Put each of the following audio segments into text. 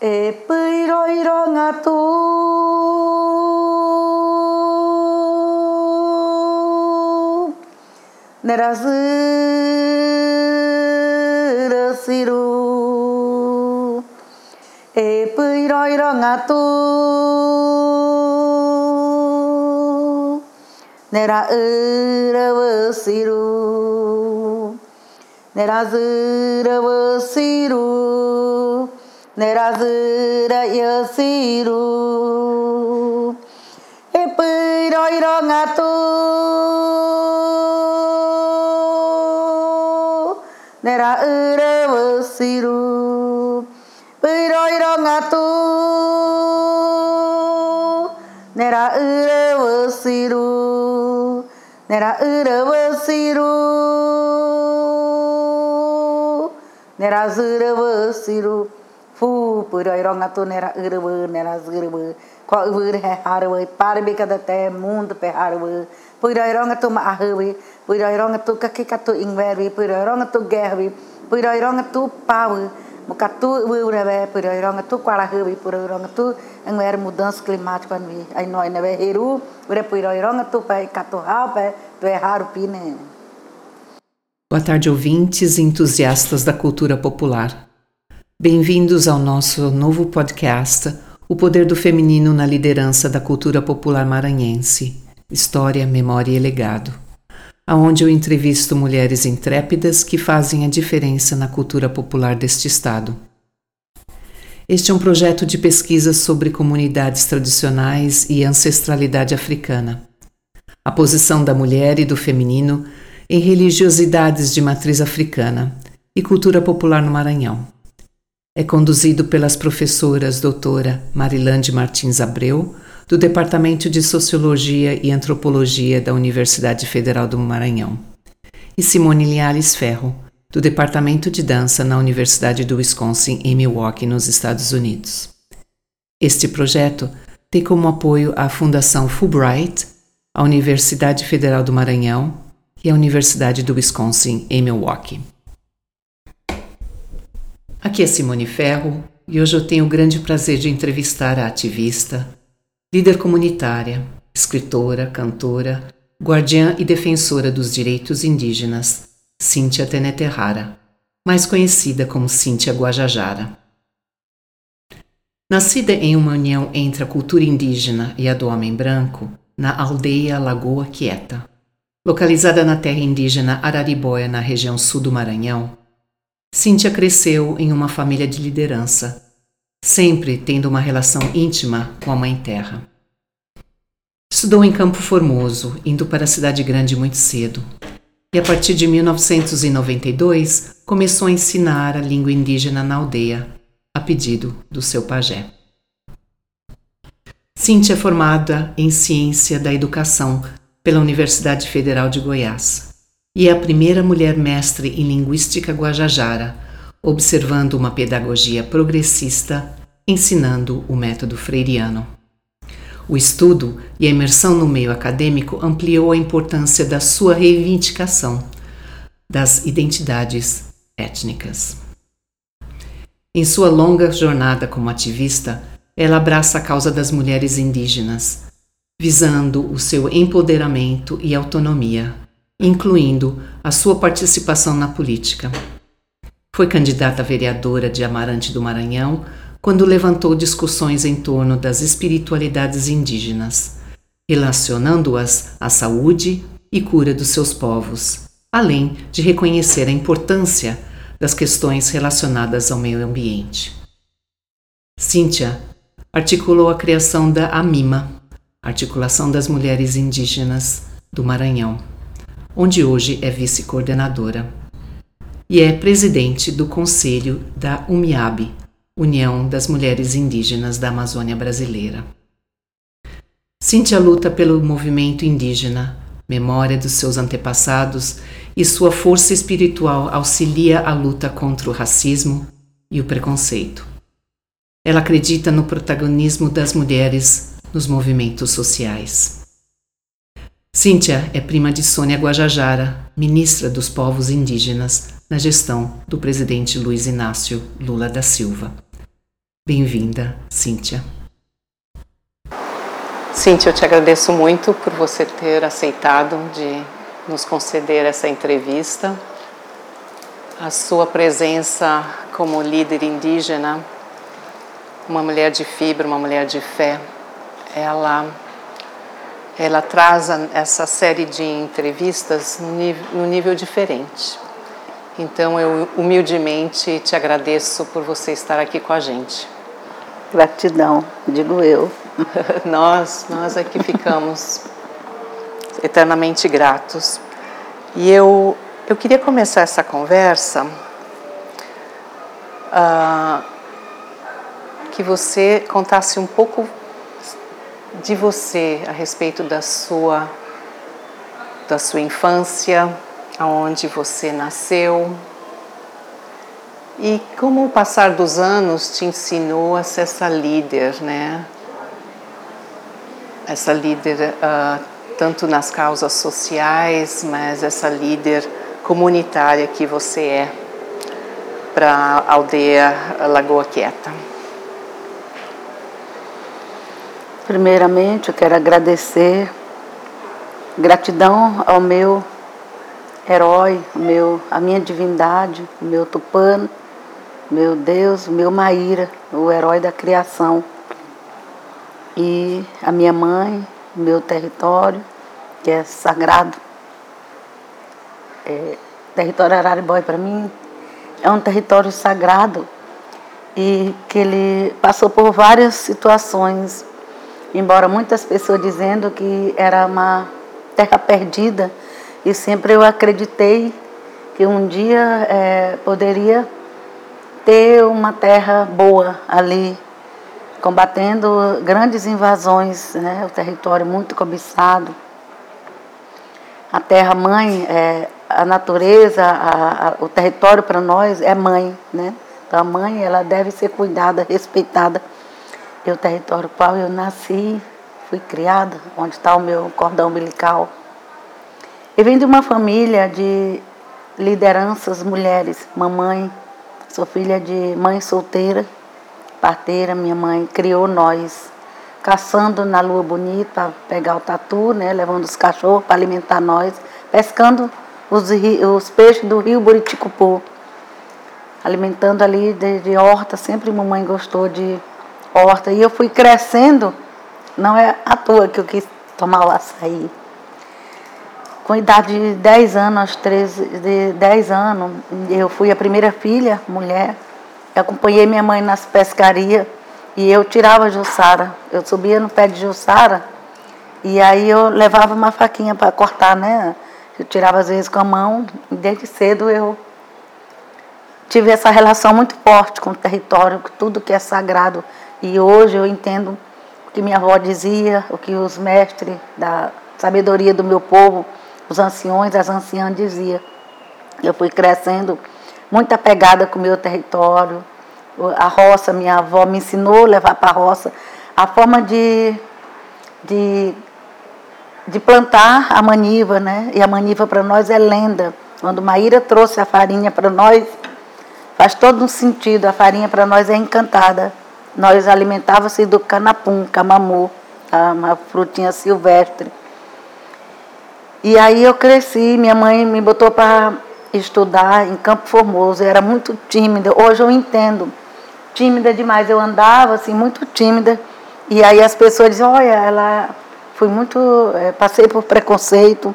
e piroironga tu. Nerasira siru e piroironga tu. Nera ira siru Nerazira siru nerazirayasiru. Epiroirongatu neraurevasiru piroirongatu neraurevasiru neraurevasiru nerazirevasiru nera tu nera ira nera zira ko ur he harwe parbe kada te mundo pe harwe piroironga tu ma ahwe piroironga tu kakika tu ingwerwi piroironga tu gerwi piroironga tu pawe Mukatu ure piroironga tu kwala hwi piroironga tu ngwer mudança climática ni ai noi ne heru ure piroironga tu pai katu hau pai tu é raro pine. Boa tarde, ouvintes entusiastas da cultura popular. Bem-vindos ao nosso novo podcast, O Poder do Feminino na Liderança da Cultura Popular Maranhense História, Memória e Legado aonde eu entrevisto mulheres intrépidas que fazem a diferença na cultura popular deste estado. Este é um projeto de pesquisa sobre comunidades tradicionais e ancestralidade africana. A posição da mulher e do feminino em religiosidades de matriz africana e cultura popular no Maranhão. É conduzido pelas professoras doutora Marilande Martins Abreu, do Departamento de Sociologia e Antropologia da Universidade Federal do Maranhão, e Simone Linhares Ferro, do Departamento de Dança na Universidade do Wisconsin, em Milwaukee, nos Estados Unidos. Este projeto tem como apoio a Fundação Fulbright, a Universidade Federal do Maranhão e a Universidade do Wisconsin, em Milwaukee. Aqui é Simone Ferro e hoje eu tenho o grande prazer de entrevistar a ativista, líder comunitária, escritora, cantora, guardiã e defensora dos direitos indígenas, Cíntia Teneterrara, mais conhecida como Cíntia Guajajara. Nascida em uma união entre a cultura indígena e a do homem branco, na aldeia Lagoa Quieta, localizada na terra indígena Araribóia, na região sul do Maranhão, Cíntia cresceu em uma família de liderança sempre tendo uma relação íntima com a Mãe Terra. Estudou em Campo Formoso, indo para a cidade grande muito cedo, e a partir de 1992 começou a ensinar a língua indígena na aldeia, a pedido do seu pajé. Cíntia é formada em Ciência da Educação pela Universidade Federal de Goiás e é a primeira mulher mestre em Linguística Guajajara observando uma pedagogia progressista, ensinando o método freiriano. O estudo e a imersão no meio acadêmico ampliou a importância da sua reivindicação das identidades étnicas. Em sua longa jornada como ativista, ela abraça a causa das mulheres indígenas, visando o seu empoderamento e autonomia, incluindo a sua participação na política. Foi candidata vereadora de Amarante do Maranhão quando levantou discussões em torno das espiritualidades indígenas, relacionando-as à saúde e cura dos seus povos, além de reconhecer a importância das questões relacionadas ao meio ambiente. Cíntia articulou a criação da AMIMA, Articulação das Mulheres Indígenas do Maranhão, onde hoje é vice-coordenadora e é presidente do Conselho da UMIAB, União das Mulheres Indígenas da Amazônia Brasileira. Cíntia luta pelo movimento indígena, memória dos seus antepassados e sua força espiritual auxilia a luta contra o racismo e o preconceito. Ela acredita no protagonismo das mulheres nos movimentos sociais. Cíntia é prima de Sônia Guajajara, ministra dos povos indígenas na gestão do presidente Luiz Inácio Lula da Silva. Bem-vinda, Cíntia. Cíntia, eu te agradeço muito por você ter aceitado de nos conceder essa entrevista. A sua presença como líder indígena, uma mulher de fibra, uma mulher de fé, ela ela traz essa série de entrevistas no nível, nível diferente. Então eu humildemente te agradeço por você estar aqui com a gente. Gratidão, digo eu. nós, nós aqui ficamos eternamente gratos. E eu, eu queria começar essa conversa uh, que você contasse um pouco de você a respeito da sua da sua infância, aonde você nasceu e como o passar dos anos te ensinou a ser essa líder, né? Essa líder uh, tanto nas causas sociais, mas essa líder comunitária que você é para a aldeia Lagoa Quieta. Primeiramente, eu quero agradecer, gratidão ao meu herói, meu, a minha divindade, o meu tupano, meu Deus, o meu Maíra, o herói da criação. E a minha mãe, meu território, que é sagrado. É, território Araribói para mim é um território sagrado e que ele passou por várias situações embora muitas pessoas dizendo que era uma terra perdida, e sempre eu acreditei que um dia é, poderia ter uma terra boa ali, combatendo grandes invasões, né, o território muito cobiçado. A terra mãe, é, a natureza, a, a, o território para nós é mãe, né? Então a mãe ela deve ser cuidada, respeitada e o território qual eu nasci, fui criada, onde está o meu cordão umbilical. Eu venho de uma família de lideranças mulheres, mamãe, sou filha de mãe solteira, parteira, minha mãe criou nós, caçando na lua bonita pegar o tatu, né, levando os cachorros para alimentar nós, pescando os, os peixes do rio Buriticupu, alimentando ali de, de horta, sempre mamãe gostou de horta. E eu fui crescendo, não é à toa que eu quis tomar o açaí. Com idade de 10 anos, aos 13, de 10 anos, eu fui a primeira filha, mulher. Eu acompanhei minha mãe nas pescarias e eu tirava Jussara. Eu subia no pé de Jussara e aí eu levava uma faquinha para cortar, né? Eu tirava às vezes com a mão desde cedo eu tive essa relação muito forte com o território, com tudo que é sagrado e hoje eu entendo o que minha avó dizia, o que os mestres da sabedoria do meu povo, os anciões, as anciãs diziam. Eu fui crescendo muito apegada com o meu território. A roça, minha avó me ensinou a levar para a roça. A forma de, de, de plantar a maniva, né? E a maniva para nós é lenda. Quando Maíra trouxe a farinha para nós, faz todo um sentido. A farinha para nós é encantada. Nós alimentávamos do canapum, camamu, uma frutinha silvestre. E aí eu cresci, minha mãe me botou para estudar em Campo Formoso, eu era muito tímida. Hoje eu entendo, tímida demais. Eu andava assim, muito tímida. E aí as pessoas diziam, olha, ela fui muito. É, passei por preconceito,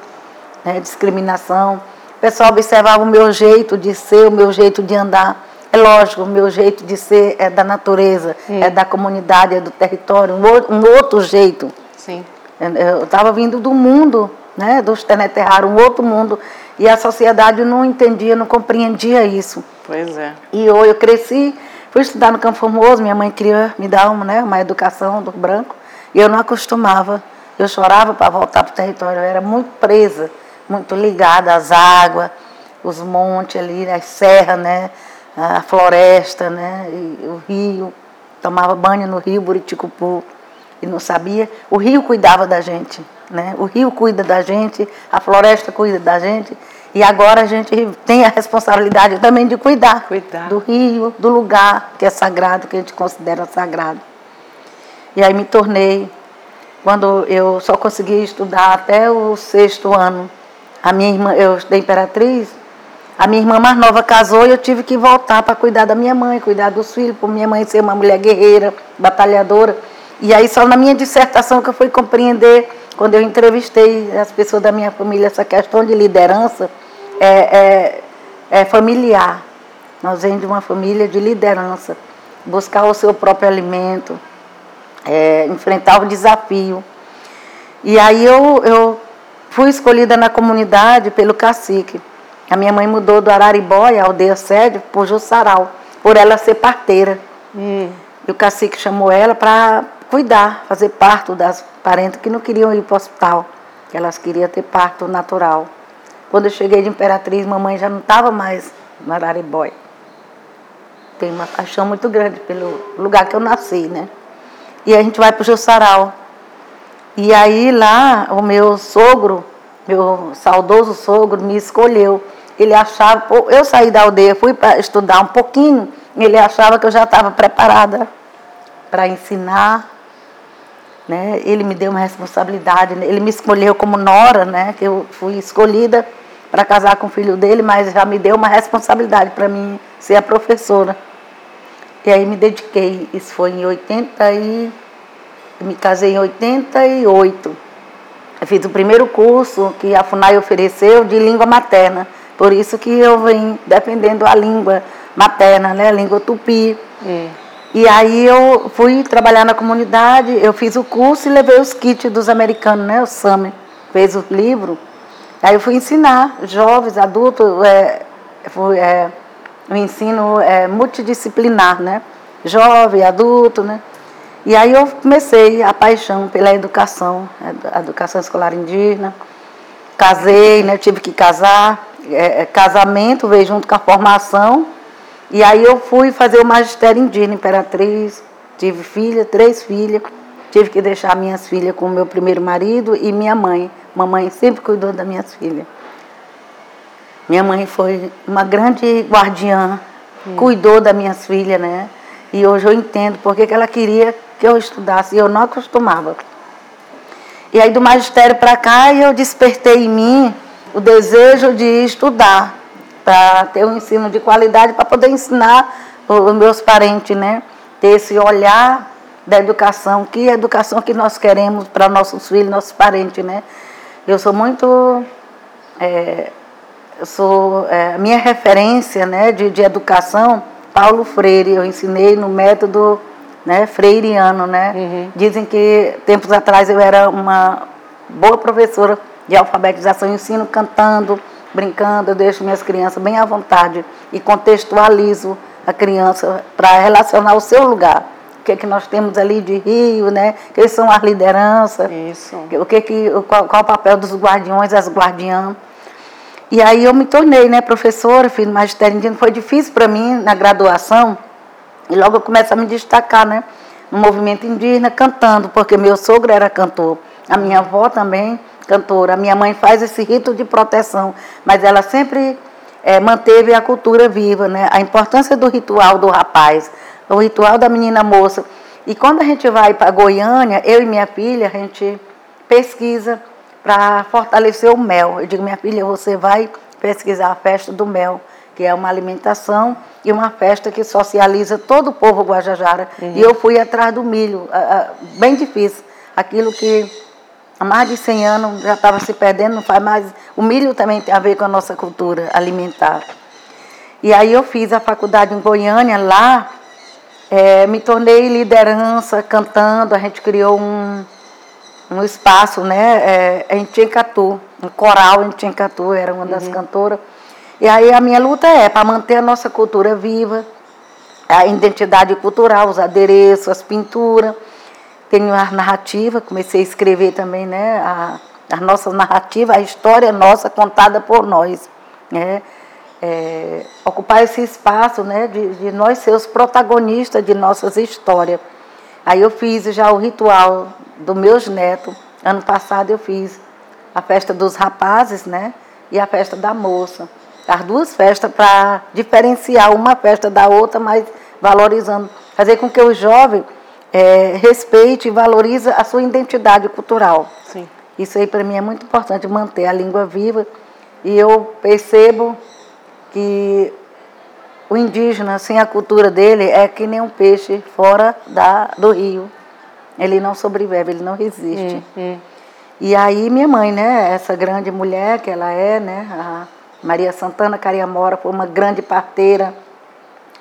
né, discriminação. O pessoal observava o meu jeito de ser, o meu jeito de andar. É lógico, o meu jeito de ser é da natureza, Sim. é da comunidade, é do território, um, outro jeito. Sim. Eu estava vindo do mundo, né, dos Teneterrar, um outro mundo, e a sociedade não entendia, não compreendia isso. Pois é. E eu, eu cresci, fui estudar no Campo Formoso, minha mãe queria me dar uma, né, uma educação do branco, e eu não acostumava. Eu chorava para voltar para o território, eu era muito presa, muito ligada às águas, os montes ali, as serras, né? A floresta, né? E o rio, tomava banho no rio Buriticupu e não sabia. O rio cuidava da gente, né? O rio cuida da gente, a floresta cuida da gente E agora a gente tem a responsabilidade também de cuidar, Cuidar. do rio, do lugar que é sagrado, que a gente considera sagrado. E aí me tornei, quando eu só consegui estudar até o sexto ano, a minha irmã, eu estudei Imperatriz, a minha irmã mais nova casou e eu tive que voltar para cuidar da minha mãe, cuidar dos filhos, por minha mãe ser uma mulher guerreira, batalhadora. E aí só na minha dissertação que eu fui compreender, quando eu entrevistei as pessoas da minha família, essa questão de liderança é, é, é familiar. Nós vemos de uma família de liderança, buscar o seu próprio alimento, é, enfrentar o desafio. E aí eu, eu fui escolhida na comunidade pelo cacique. A minha mãe mudou do Araribóia, aldeia sede, por Jussaral, por ela ser parteira. Hum. E o cacique chamou ela para cuidar, fazer parto das parentes que não queriam ir para o hospital, que elas queriam ter parto natural. Quando eu cheguei de Imperatriz, mamãe já não estava mais no Araribóia. Tenho uma paixão muito grande pelo lugar que eu nasci, né? E a gente vai para o Jussaral. E aí lá o meu sogro, meu saudoso sogro, me escolheu. Ele achava, eu saí da aldeia, fui para estudar um pouquinho, ele achava que eu já estava preparada para ensinar. Né? Ele me deu uma responsabilidade, ele me escolheu como nora, né? que eu fui escolhida para casar com o filho dele, mas já me deu uma responsabilidade para mim ser a professora. E aí me dediquei, isso foi em 80 e me casei em 88. Eu fiz o primeiro curso que a FUNAI ofereceu de língua materna. Por isso que eu venho defendendo a língua materna, né? a língua tupi. Hum. E aí eu fui trabalhar na comunidade, eu fiz o curso e levei os kits dos americanos, né? O SAME, fez o livro. Aí eu fui ensinar jovens, adultos, é, fui, é, o ensino é, multidisciplinar, né? Jovem, adulto, né? E aí eu comecei a paixão pela educação, a educação escolar indígena. Casei, né? Tive que casar. É, é, casamento veio junto com a formação. E aí eu fui fazer o magistério indígena, imperatriz. Tive filha, três filhas. Tive que deixar minhas filhas com o meu primeiro marido e minha mãe. Mamãe sempre cuidou das minhas filhas. Minha mãe foi uma grande guardiã, hum. cuidou das minhas filhas, né? E hoje eu entendo porque que ela queria que eu estudasse e eu não acostumava. E aí do magistério para cá eu despertei em mim o desejo de estudar, para ter um ensino de qualidade, para poder ensinar os meus parentes, né? Ter esse olhar da educação, que educação que nós queremos para nossos filhos, nossos parentes, né? Eu sou muito é, eu sou é, minha referência né, de, de educação, Paulo Freire, eu ensinei no método né, freiriano. Né? Uhum. Dizem que tempos atrás eu era uma boa professora de alfabetização, eu ensino cantando, brincando, eu deixo minhas crianças bem à vontade e contextualizo a criança para relacionar o seu lugar. O que, é que nós temos ali de rio, né? Quem são as lideranças? Isso. O que, que qual, qual o papel dos guardiões, as guardiãs? E aí eu me tornei né, professora, fiz magistério indígena, foi difícil para mim na graduação, e logo eu começo a me destacar né, no movimento indígena cantando, porque meu sogro era cantor, a minha avó também cantora, minha mãe faz esse rito de proteção, mas ela sempre é, manteve a cultura viva, né, a importância do ritual do rapaz, o ritual da menina moça. E quando a gente vai para Goiânia, eu e minha filha, a gente pesquisa para fortalecer o mel. Eu digo, minha filha, você vai pesquisar a festa do mel, que é uma alimentação e uma festa que socializa todo o povo guajajara. Uhum. E eu fui atrás do milho, bem difícil. Aquilo que há mais de 100 anos já estava se perdendo, não faz mais. O milho também tem a ver com a nossa cultura alimentar. E aí eu fiz a faculdade em Goiânia, lá é, me tornei liderança cantando, a gente criou um, um espaço, né, é, em Tincatu, um coral em Tincatu, era uma das uhum. cantoras. E aí a minha luta é para manter a nossa cultura viva, a identidade cultural, os adereços, as pinturas. Tenho a narrativa, comecei a escrever também, né, a, a nossa narrativa, a história nossa contada por nós, né. É, ocupar esse espaço, né, de, de nós ser os protagonistas de nossas histórias. Aí eu fiz já o ritual dos meus netos. Ano passado eu fiz a festa dos rapazes, né? e a festa da moça. As duas festas para diferenciar uma festa da outra, mas valorizando, fazer com que o jovem é, respeite e valorize a sua identidade cultural. Sim. Isso aí para mim é muito importante, manter a língua viva. E eu percebo que o indígena, sem a cultura dele, é que nem um peixe fora da, do rio. Ele não sobrevive, ele não resiste. Hum, hum. E aí minha mãe, né, essa grande mulher que ela é, né, a Maria Santana Cariamora, foi uma grande parteira,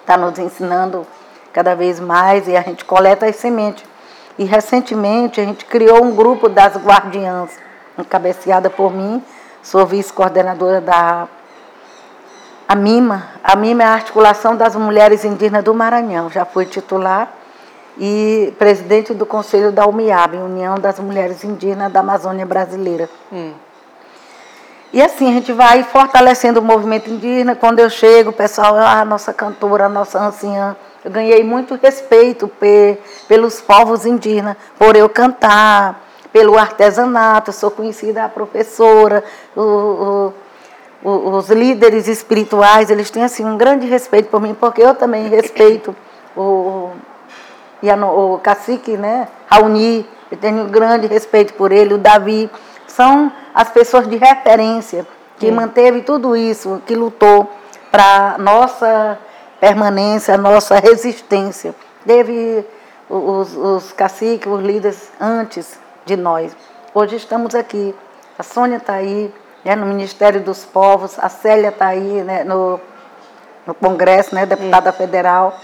está nos ensinando cada vez mais e a gente coleta as sementes. E recentemente a gente criou um grupo das guardiãs, encabeçada por mim, sou vice-coordenadora da a MIMA. A MIMA é a Articulação das Mulheres Indígenas do Maranhão, já fui titular e presidente do Conselho da UMIAB, União das Mulheres Indígenas da Amazônia Brasileira. Hum. E assim, a gente vai fortalecendo o movimento indígena. Quando eu chego, o pessoal, ah, a nossa cantora, a nossa anciã. Eu ganhei muito respeito pe, pelos povos indígenas, por eu cantar, pelo artesanato. Eu sou conhecida a professora, o, o, os líderes espirituais, eles têm assim um grande respeito por mim, porque eu também respeito o o cacique, né, Raoni, eu tenho um grande respeito por ele, o Davi, são as pessoas de referência que Sim. manteve tudo isso, que lutou para nossa permanência, nossa resistência. Teve os, os caciques, os líderes antes de nós. Hoje estamos aqui. A Sônia está aí, né, no Ministério dos Povos, a Célia está aí né, no, no Congresso, né, deputada Sim. federal.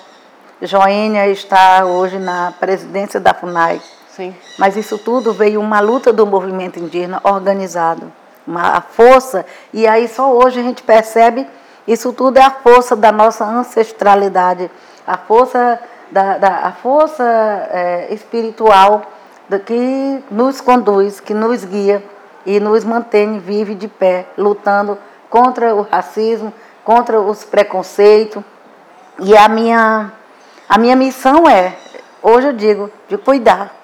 Joênia está hoje na presidência da FUNAI. Sim. Mas isso tudo veio uma luta do movimento indígena organizado, uma força. E aí só hoje a gente percebe isso tudo é a força da nossa ancestralidade, a força da, da a força é, espiritual que nos conduz, que nos guia e nos mantém vive de pé, lutando contra o racismo, contra os preconceitos. E a minha a minha missão é, hoje eu digo, de cuidar,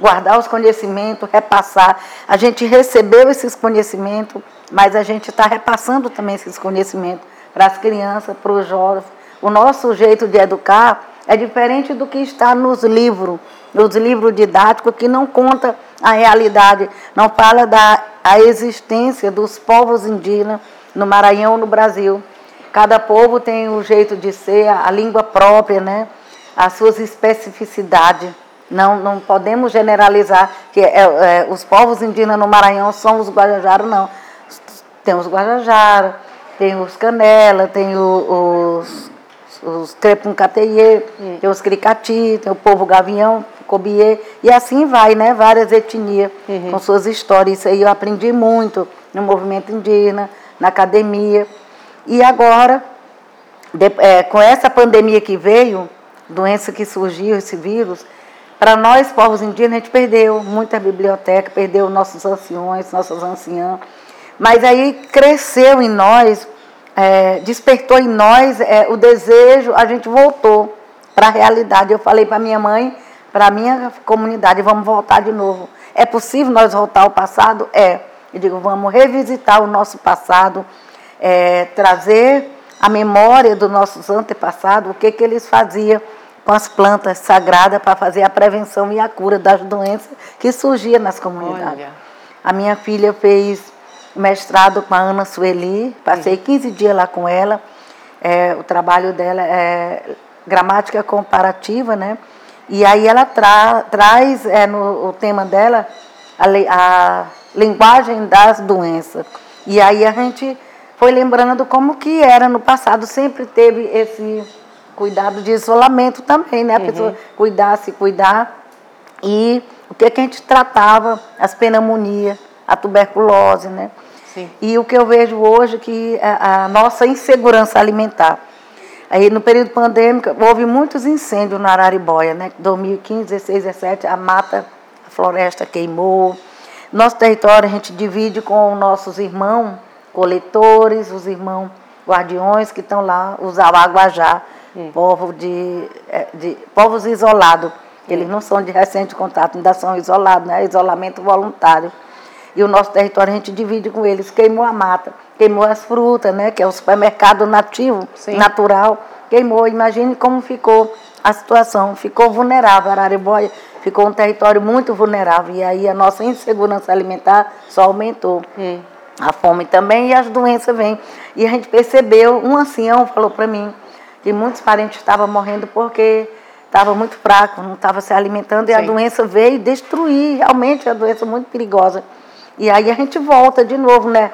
guardar os conhecimentos, repassar. A gente recebeu esses conhecimentos, mas a gente está repassando também esses conhecimentos para as crianças, para os jovens. O nosso jeito de educar é diferente do que está nos livros, nos livros didáticos, que não conta a realidade, não fala da a existência dos povos indígenas no Maranhão, no Brasil. Cada povo tem o jeito de ser, a língua própria, né? as suas especificidades. Não, não podemos generalizar que é, é, os povos indígenas no Maranhão são os Guajajaras, não. Tem os tem os Canela, tem os, os Crepuncateye, hum. tem os Cricati, tem o povo Gavião, Cobiê, e assim vai, né? Várias etnias uhum. com suas histórias. Isso aí eu aprendi muito no movimento indígena, na academia. E agora, de, é, com essa pandemia que veio, doença que surgiu, esse vírus, para nós, povos indígenas, a gente perdeu muita biblioteca, perdeu nossos anciões, nossas anciãs. Mas aí cresceu em nós, é, despertou em nós é, o desejo, a gente voltou para a realidade. Eu falei para minha mãe, para a minha comunidade, vamos voltar de novo. É possível nós voltar ao passado? É. Eu digo, vamos revisitar o nosso passado, é, trazer a memória dos nossos antepassados, o que, que eles faziam com as plantas sagradas para fazer a prevenção e a cura das doenças que surgiam nas comunidades. Olha. A minha filha fez mestrado com a Ana Sueli, passei 15 dias lá com ela. É, o trabalho dela é gramática comparativa, né? E aí ela tra traz é, no o tema dela a, a linguagem das doenças. E aí a gente foi lembrando como que era no passado, sempre teve esse cuidado de isolamento também, né? A uhum. pessoa cuidar, se cuidar. E o que, que a gente tratava? As pneumonias, a tuberculose, né? Sim. E o que eu vejo hoje que a, a nossa insegurança alimentar. Aí no período pandêmico houve muitos incêndios na Araribóia, né? 2015, 16, 17, a mata, a floresta queimou. Nosso território a gente divide com nossos irmãos coletores, os irmãos guardiões que estão lá, os Aguajá, hum. povo de, é, de, povos isolados. Eles não são de recente contato, ainda são isolados, né? isolamento voluntário. E o nosso território a gente divide com eles, queimou a mata. queimou as frutas, né? Que é o supermercado nativo, Sim. natural. Queimou. Imagine como ficou a situação. Ficou vulnerável. Araribóia ficou um território muito vulnerável. E aí a nossa insegurança alimentar só aumentou. Hum. A fome também e as doenças vêm. E a gente percebeu, um ancião falou para mim que muitos parentes estavam morrendo porque estava muito fraco, não estava se alimentando e a doença veio destruir, realmente é uma doença muito perigosa. E aí a gente volta de novo, né?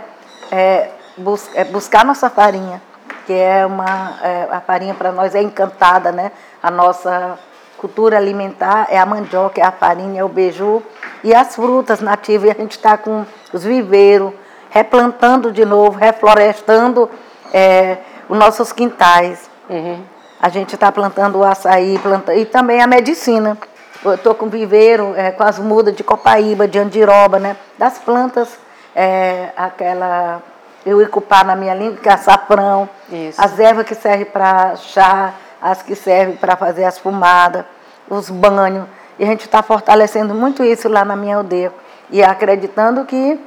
É, bus é buscar nossa farinha, que é uma é, a farinha para nós é encantada, né? A nossa cultura alimentar é a mandioca, é a farinha, é o beiju e as frutas nativas. E a gente está com os viveiros, replantando de novo, reflorestando é, os nossos quintais. Uhum. A gente está plantando o açaí planta, e também a medicina. Eu estou com viveiro, é, com as mudas de copaíba, de andiroba, né? Das plantas, é, aquela. Eu icupá na minha língua, que é açafrão. Isso. As ervas que servem para chá, as que servem para fazer as pomadas, os banhos. E a gente está fortalecendo muito isso lá na minha aldeia. E acreditando que,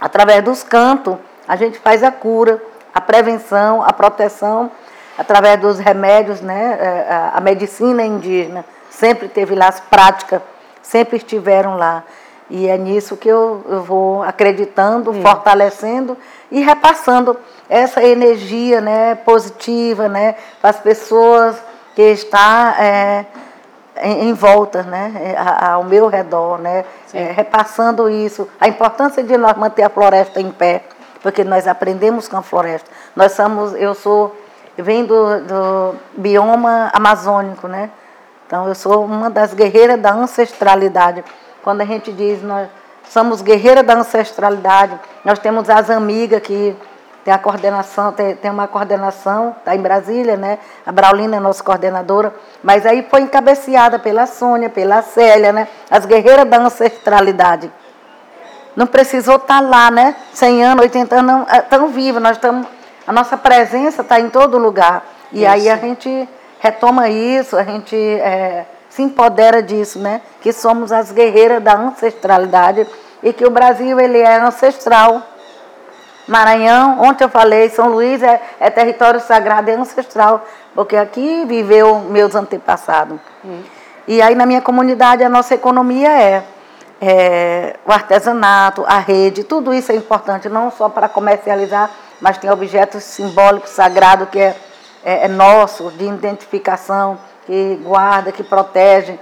através dos cantos, a gente faz a cura, a prevenção, a proteção, através dos remédios, né? é, A medicina indígena sempre teve lá as práticas, sempre estiveram lá. E é nisso que eu, eu vou acreditando, fortalecendo e repassando essa energia né, positiva né, para as pessoas que estão é, em, em volta, né, é, ao meu redor, né, é, repassando isso, a importância de nós manter a floresta em pé, porque nós aprendemos com a floresta. Nós somos, eu sou, eu venho do, do bioma amazônico, né, então eu sou uma das guerreiras da ancestralidade. Quando a gente diz nós somos guerreiras da ancestralidade, nós temos as amigas que tem a coordenação, tem, tem uma coordenação, está em Brasília, né? A Braulina é nossa coordenadora, mas aí foi encabeceada pela Sônia, pela Célia, né? As guerreiras da ancestralidade. Não precisou estar lá, né? 100 anos, 80 anos, não, estão vivos, nós estamos, a nossa presença está em todo lugar. E aí a gente retoma isso, a gente é, se empodera disso, né? Que somos as guerreiras da ancestralidade e que o Brasil ele é ancestral. Maranhão, ontem eu falei, São Luís é, é território sagrado, é ancestral, porque aqui viveu meus antepassados. E aí na minha comunidade a nossa economia é, é o artesanato, a rede, tudo isso é importante, não só para comercializar, mas tem objetos simbólicos, sagrados, que é, é, é nosso, de identificação, que guarda, que protege.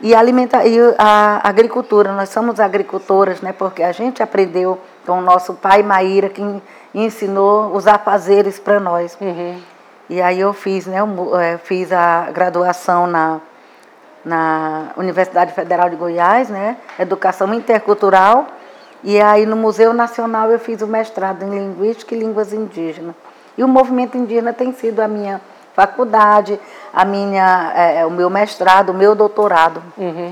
E, alimenta, e a agricultura, nós somos agricultoras, né, porque a gente aprendeu com o nosso pai Maíra, que en- ensinou os afazeres para nós. E aí eu fiz, né, eu eh, fiz a graduação na, na Universidade Federal de Goiás, né, Educação Intercultural, e aí no Museu Nacional eu fiz o mestrado em Linguística e Línguas Indígenas. E o movimento indígena tem sido a minha faculdade, a minha, eh, o meu mestrado, o meu doutorado.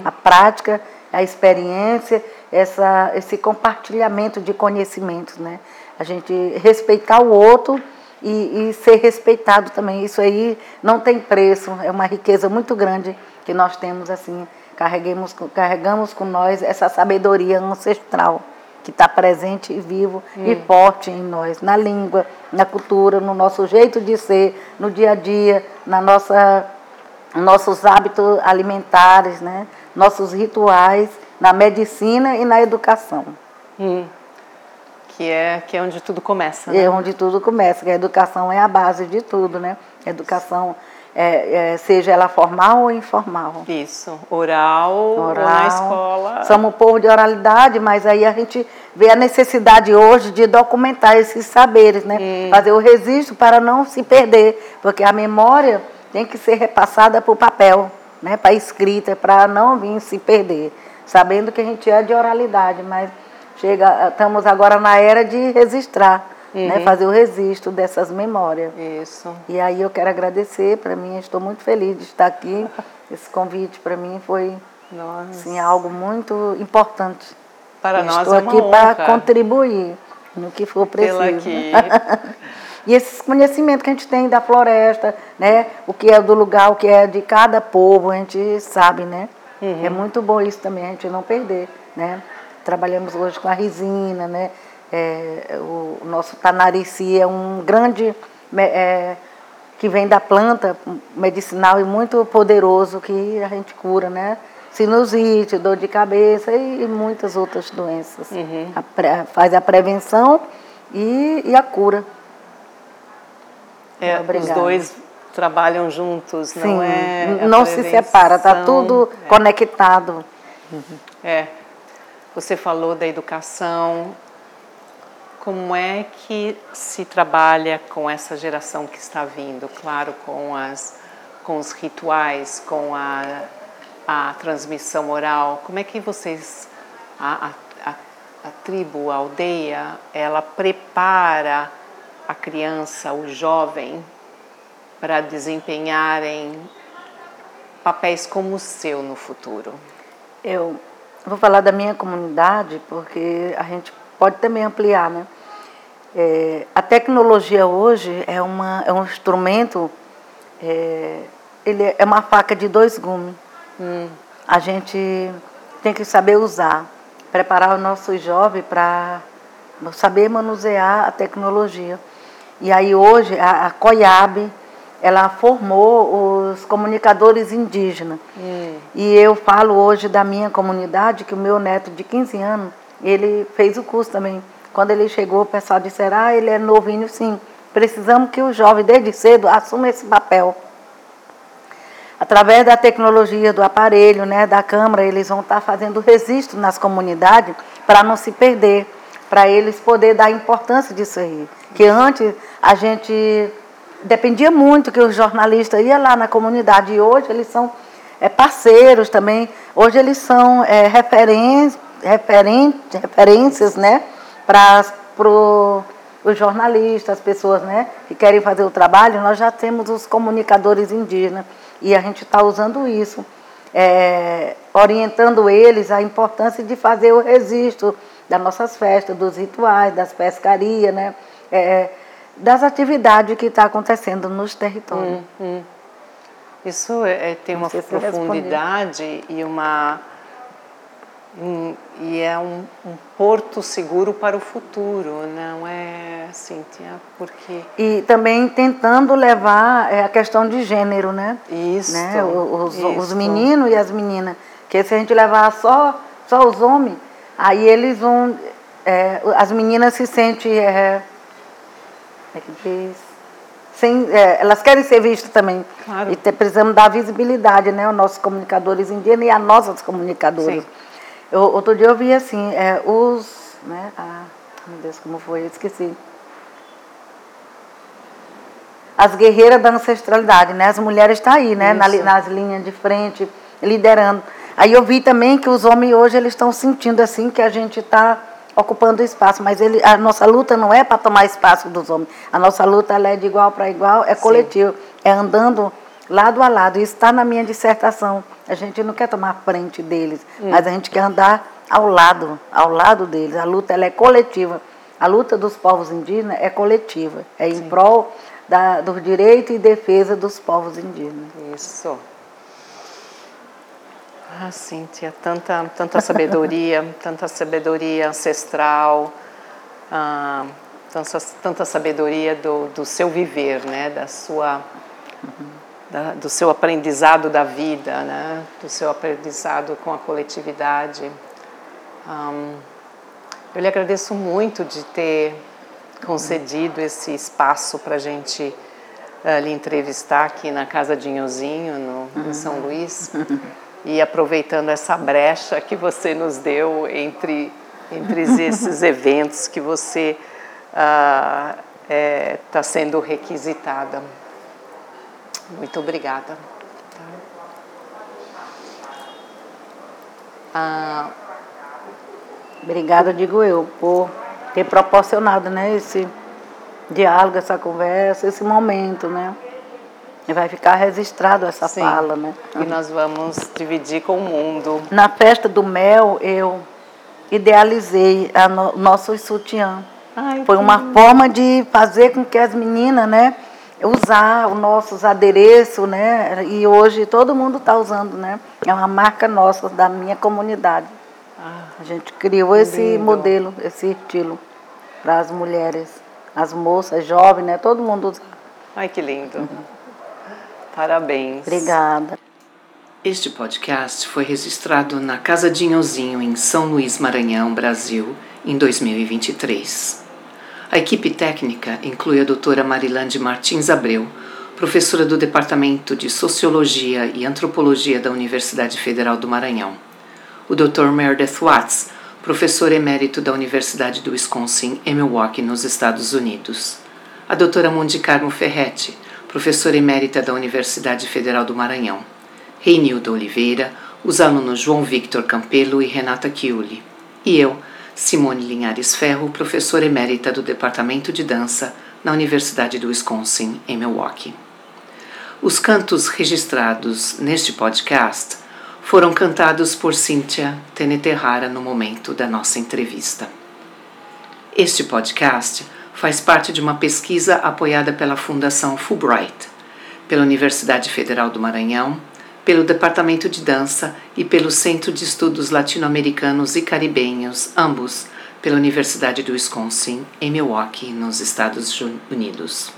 A prática, a experiência, essa, esse compartilhamento de conhecimentos, né? A gente respeitar o outro e, e ser respeitado também. Isso aí não tem preço, é uma riqueza muito grande que nós temos assim. Carreguemos, carregamos com nós essa sabedoria ancestral que está presente e vivo e forte em nós, na língua, na cultura, no nosso jeito de ser, no dia a dia, na nossa nossos hábitos alimentares, né? nossos rituais, na medicina e na educação. Hum. Que é, que é onde tudo começa. Né? É onde tudo começa, que a educação é a base de tudo, né? Educação, é, é, seja ela formal ou informal. Isso. Oral, ou na escola. Somos um povo de oralidade, mas aí a gente vê a necessidade hoje de documentar esses saberes, né? Fazer o registro para não se perder, porque a memória tem que ser repassada para o papel, né? Para escrita, para não vir se perder. Sabendo que a gente é de oralidade, mas chega, estamos agora na era de registrar, né? Fazer o registro dessas memórias. Isso. E aí eu quero agradecer, para mim, estou muito feliz de estar aqui. Esse convite para mim foi Nossa. assim, algo muito importante. Para Eu nós estou é aqui para contribuir no que for preciso. Tê-la aqui. e esses conhecimentos que a gente tem da floresta, né? O que é do lugar, o que é de cada povo, a gente sabe, né? Uhum. É muito bom isso também, a gente não perder, né? Trabalhamos hoje com a resina, né? É, o nosso tanarici é um grande é, que vem da planta medicinal e muito poderoso que a gente cura, né? Sinusite, dor de cabeça e, e muitas outras doenças. Uhum. A faz a prevenção e, e a cura. É, os dois trabalham juntos, Sim, não é? Não se separa, está tudo é. conectado. Uhum. É. Você falou da educação. Como é que se trabalha com essa geração que está vindo? Claro, com, as, com os rituais, com a, a transmissão oral. Como é que vocês, a, a, a tribo, a aldeia, ela prepara a criança, o jovem, para desempenharem papéis como o seu no futuro? Eu vou falar da minha comunidade, porque a gente pode também ampliar, né? É, a tecnologia hoje é, uma, é um instrumento, é, ele é uma faca de dois gumes. Hum. A gente tem que saber usar, preparar o nosso jovem para saber manusear a tecnologia. E aí hoje a, a COIAB, ela formou os comunicadores indígenas. Hum. E eu falo hoje da minha comunidade, que o meu neto de 15 anos, ele fez o curso também. Quando ele chegou, o pessoal disse, ah, ele é novinho, sim. Precisamos que o jovem, desde cedo, assuma esse papel. Através da tecnologia do aparelho, né, da câmara, eles vão estar fazendo registro nas comunidades para não se perder, para eles poder dar importância disso aí. Que antes a gente dependia muito que os jornalistas iam lá na comunidade e hoje eles são é, parceiros também. Hoje eles são é, referen referências né, para os jornalistas, as pessoas né, que querem fazer o trabalho. Nós já temos os comunicadores indígenas e a gente está usando isso, é, orientando eles a importância de fazer o registro das nossas festas, dos rituais, das pescarias, né? É, das atividades que está acontecendo nos territórios. Hum, hum. Isso é, é tem uma profundidade e uma um, e é um, um, porto seguro para o futuro, não é, Cíntia? Porque e também tentando levar é, a questão de gênero, né? Isso. Né? Os, isso. os meninos e as meninas, que se a gente levar só só os homens, aí eles vão é, as meninas se sentem é, é que diz? Sem, é, elas querem ser vistas também. Claro. E te, precisamos dar visibilidade, né? Os nossos comunicadores indígenas e as nossas comunicadoras. Eu, outro dia eu vi assim, é, os. Né, ah, meu Deus, como foi? Eu esqueci. As guerreiras da ancestralidade, né? As mulheres estão tá aí, né? Na, nas linhas de frente, liderando. Aí eu vi também que os homens hoje eles estão sentindo assim que a gente está ocupando espaço, mas ele, a nossa luta não é para tomar espaço dos homens. A nossa luta é de igual para igual, é coletivo, é andando lado a lado. Isso está na minha dissertação. A gente não quer tomar frente deles, hum. mas a gente quer andar ao lado, ao lado deles. A luta ela é coletiva. A luta dos povos indígenas é coletiva, é em prol da, do direito e defesa dos povos indígenas. Isso. Ah, Cíntia, tanta, tanta sabedoria, tanta sabedoria ancestral, ah, tanta, tanta sabedoria do, do seu viver, né? da sua, da, do seu aprendizado da vida, né? do seu aprendizado com a coletividade. Um, eu lhe agradeço muito de ter concedido esse espaço para a gente uh, lhe entrevistar aqui na Casa de Inhozinho, no, em São Luís. e aproveitando essa brecha que você nos deu entre, entre esses eventos que você está uh, é, sendo requisitada. Muito obrigada. Ah, obrigada, digo eu, por ter proporcionado né, esse diálogo, essa conversa, esse momento, né? E vai ficar registrado essa Sim. fala, né? E nós vamos dividir com o mundo. Na festa do mel, eu idealizei a no, nosso sutiã. Ai, Foi uma lindo. forma de fazer com que as meninas, né, usar os nossos adereços, né? E hoje todo mundo está usando, né? É uma marca nossa da minha comunidade. Ah, a gente criou esse lindo. modelo, esse estilo. para as mulheres, as moças jovens, né? Todo mundo usar. Ai, que lindo. Uhum. Parabéns. Obrigada. Este podcast foi registrado na Casa Dinhozinho, em São Luís, Maranhão, Brasil, em 2023. A equipe técnica inclui a doutora Marilande Martins Abreu, professora do Departamento de Sociologia e Antropologia da Universidade Federal do Maranhão, o Dr. Meredith Watts, professor emérito da Universidade do Wisconsin em Milwaukee, nos Estados Unidos, a doutora Mundi Carmo Ferretti, professora emérita da Universidade Federal do Maranhão, Reinildo Oliveira, os alunos João Victor Campelo e Renata Chiuli, e eu, Simone Linhares Ferro, professora emérita do Departamento de Dança na Universidade do Wisconsin, em Milwaukee. Os cantos registrados neste podcast foram cantados por Cíntia Teneterrara no momento da nossa entrevista. Este podcast faz parte de uma pesquisa apoiada pela Fundação Fulbright, pela Universidade Federal do Maranhão pelo Departamento de Dança e pelo Centro de Estudos Latino-Americanos e Caribenhos, ambos pela Universidade do Wisconsin, em Milwaukee, nos Estados Unidos.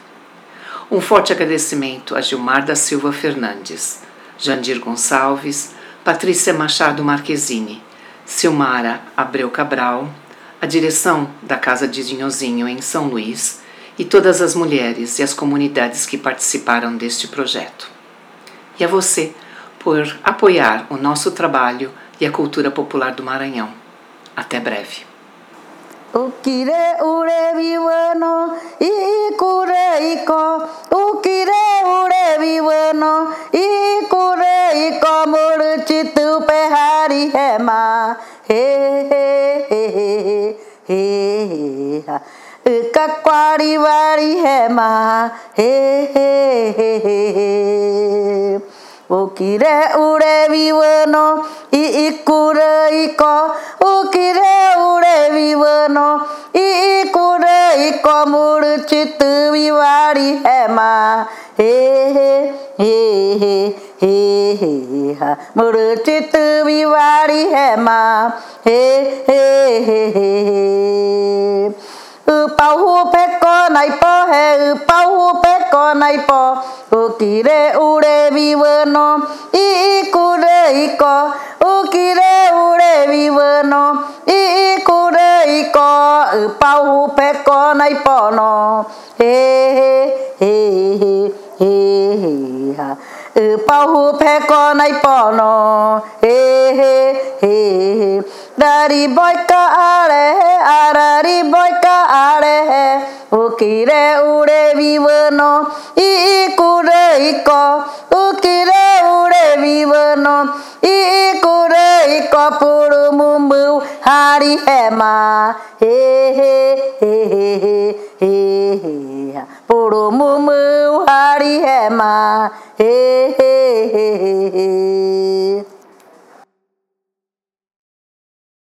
Um forte agradecimento a Gilmar da Silva Fernandes, Jandir Gonçalves, Patrícia Machado Marquezine, Silmara Abreu Cabral, a direção da Casa de Dinhozinho em São Luís e todas as mulheres e as comunidades que participaram deste projeto. E a você, por apoiar o nosso trabalho e a cultura popular do Maranhão. Até breve. Ukire ure vivano i kure iko ukire ure vivano i kure iko mur chitu pehari hai ma he he he he he ha kakwari wari hai ma he he he he ukire ure vivano i ikure iko ukire ure vivano i ikure iko mur chit vivari hai ma he he he he he he ha mur chit vivari hai ma he he he he pau hu pe ko nai po he pau hu pe ko nai po ukire ure vivano i kure iko ukire ure vivano i kure iko pau hu pe ko nai po no he he he he he dari boy ka are arari boy ka are ukire ure vivano i ikure iko ukire ure vivano i ikure iko puru mumbu hari hema he he he he he he puru mumbu hari hema he he he he he